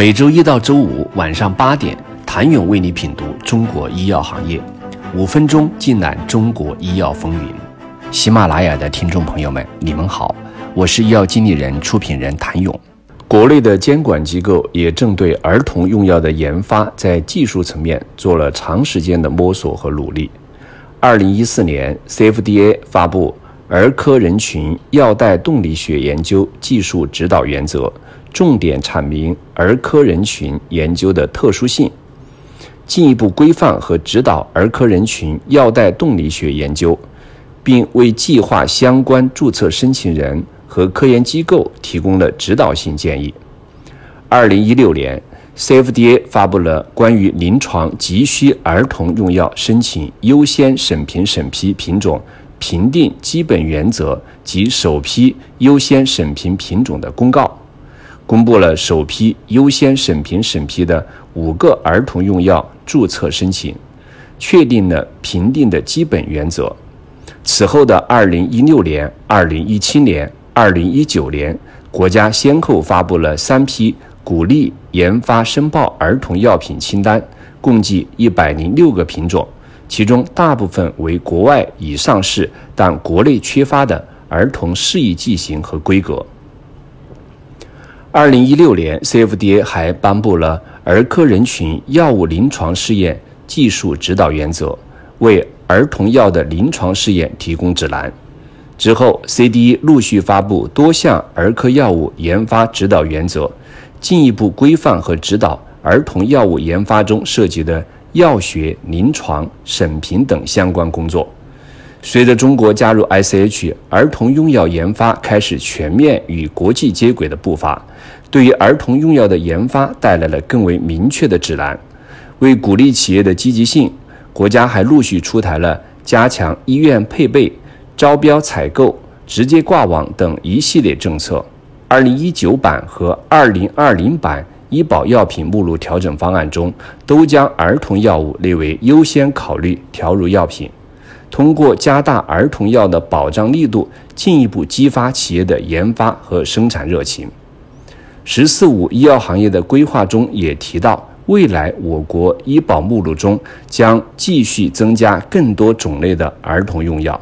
每周一到周五晚上八点，谭勇为你品读中国医药行业，五分钟尽览中国医药风云。喜马拉雅的听众朋友们，你们好，我是医药经理人、出品人谭勇。国内的监管机构也正对儿童用药的研发在技术层面做了长时间的摸索和努力。二零一四年，CFDA 发布《儿科人群药代动力学研究技术指导原则》。重点阐明儿科人群研究的特殊性，进一步规范和指导儿科人群药代动力学研究，并为计划相关注册申请人和科研机构提供了指导性建议。二零一六年，CFDA 发布了关于临床急需儿童用药申请优先审评审批品种评定基本原则及首批优先审评品种的公告。公布了首批优先审评审批的五个儿童用药注册申请，确定了评定的基本原则。此后的二零一六年、二零一七年、二零一九年，国家先后发布了三批鼓励研发申报儿童药品清单，共计一百零六个品种，其中大部分为国外已上市但国内缺乏的儿童适宜剂型和规格。二零一六年，CFDA 还颁布了儿科人群药物临床试验技术指导原则，为儿童药的临床试验提供指南。之后，CDE 陆续发布多项儿科药物研发指导原则，进一步规范和指导儿童药物研发中涉及的药学、临床、审评等相关工作。随着中国加入 ICH，儿童用药研发开始全面与国际接轨的步伐，对于儿童用药的研发带来了更为明确的指南。为鼓励企业的积极性，国家还陆续出台了加强医院配备、招标采购、直接挂网等一系列政策。二零一九版和二零二零版医保药品目录调整方案中，都将儿童药物列为优先考虑调入药品。通过加大儿童药的保障力度，进一步激发企业的研发和生产热情。“十四五”医药行业的规划中也提到，未来我国医保目录中将继续增加更多种类的儿童用药。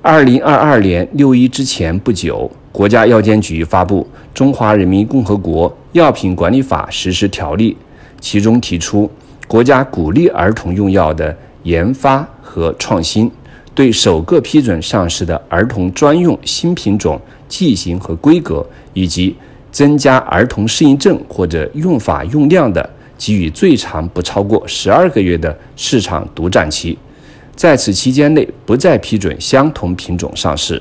二零二二年六一之前不久，国家药监局发布《中华人民共和国药品管理法实施条例》，其中提出，国家鼓励儿童用药的研发。和创新，对首个批准上市的儿童专用新品种剂型和规格，以及增加儿童适应症或者用法用量的，给予最长不超过十二个月的市场独占期，在此期间内不再批准相同品种上市。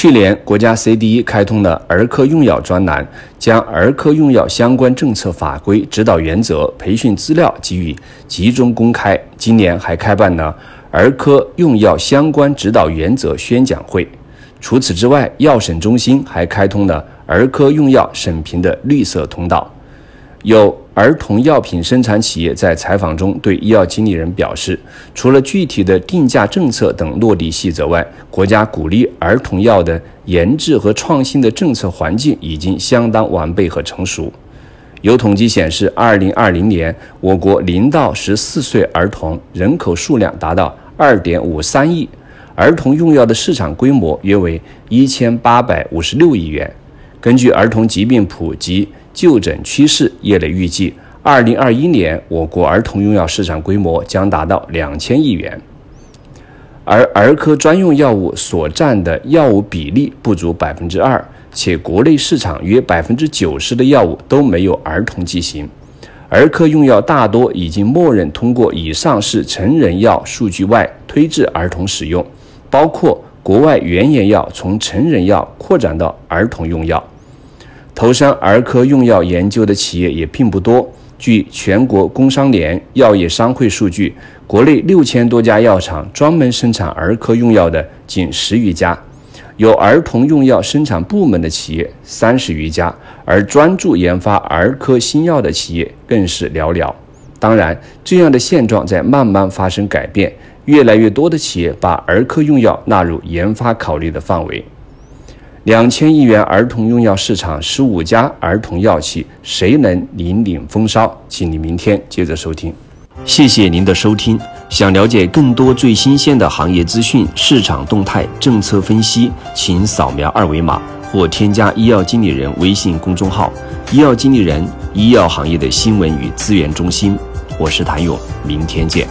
去年，国家 CDE 开通了儿科用药专栏，将儿科用药相关政策法规、指导原则、培训资料给予集中公开。今年还开办了儿科用药相关指导原则宣讲会。除此之外，药审中心还开通了儿科用药审评的绿色通道。有儿童药品生产企业在采访中对医药经理人表示，除了具体的定价政策等落地细则外，国家鼓励儿童药的研制和创新的政策环境已经相当完备和成熟。有统计显示，二零二零年我国零到十四岁儿童人口数量达到二点五三亿，儿童用药的市场规模约为一千八百五十六亿元。根据儿童疾病普及。就诊趋势，业内预计，二零二一年我国儿童用药市场规模将达到两千亿元，而儿科专用药物所占的药物比例不足百分之二，且国内市场约百分之九十的药物都没有儿童剂型，儿科用药大多已经默认通过以上市成人药数据外推至儿童使用，包括国外原研药从成人药扩展到儿童用药。投身儿科用药研究的企业也并不多。据全国工商联药业商会数据，国内六千多家药厂专门生产儿科用药的仅十余家，有儿童用药生产部门的企业三十余家，而专注研发儿科新药的企业更是寥寥。当然，这样的现状在慢慢发生改变，越来越多的企业把儿科用药纳入研发考虑的范围。两千亿元儿童用药市场，十五家儿童药企，谁能引领风骚？请你明天接着收听。谢谢您的收听。想了解更多最新鲜的行业资讯、市场动态、政策分析，请扫描二维码或添加医药经理人微信公众号“医药经理人”——医药行业的新闻与资源中心。我是谭勇，明天见。